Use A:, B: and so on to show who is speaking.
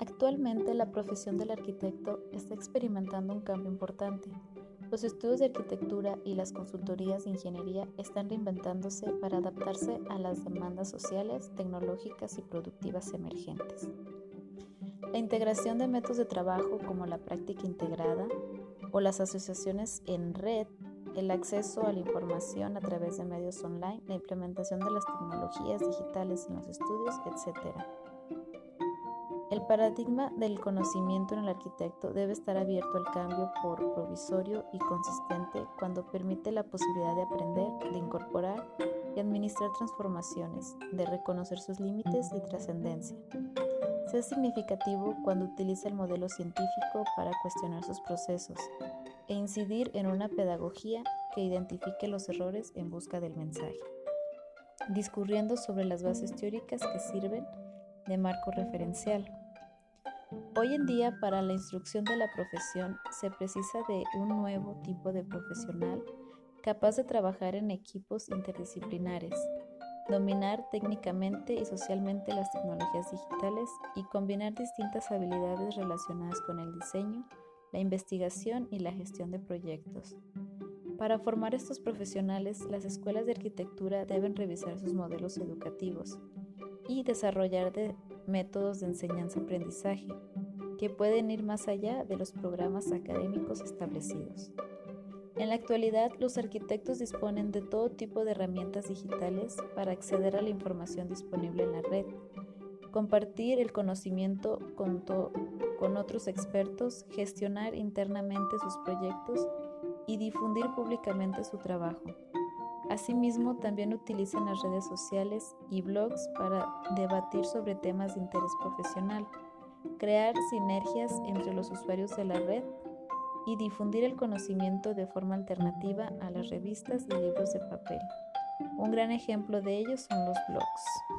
A: Actualmente la profesión del arquitecto está experimentando un cambio importante. Los estudios de arquitectura y las consultorías de ingeniería están reinventándose para adaptarse a las demandas sociales, tecnológicas y productivas emergentes. La integración de métodos de trabajo como la práctica integrada o las asociaciones en red, el acceso a la información a través de medios online, la implementación de las tecnologías digitales en los estudios, etc. El paradigma del conocimiento en el arquitecto debe estar abierto al cambio por provisorio y consistente cuando permite la posibilidad de aprender, de incorporar y administrar transformaciones, de reconocer sus límites y trascendencia. Sea significativo cuando utiliza el modelo científico para cuestionar sus procesos e incidir en una pedagogía que identifique los errores en busca del mensaje, discurriendo sobre las bases teóricas que sirven de marco referencial Hoy en día para la instrucción de la profesión se precisa de un nuevo tipo de profesional capaz de trabajar en equipos interdisciplinares, dominar técnicamente y socialmente las tecnologías digitales y combinar distintas habilidades relacionadas con el diseño, la investigación y la gestión de proyectos. Para formar estos profesionales, las escuelas de arquitectura deben revisar sus modelos educativos y desarrollar de métodos de enseñanza-aprendizaje que pueden ir más allá de los programas académicos establecidos. En la actualidad, los arquitectos disponen de todo tipo de herramientas digitales para acceder a la información disponible en la red, compartir el conocimiento con, con otros expertos, gestionar internamente sus proyectos y difundir públicamente su trabajo. Asimismo, también utilizan las redes sociales y blogs para debatir sobre temas de interés profesional, crear sinergias entre los usuarios de la red y difundir el conocimiento de forma alternativa a las revistas y libros de papel. Un gran ejemplo de ello son los blogs.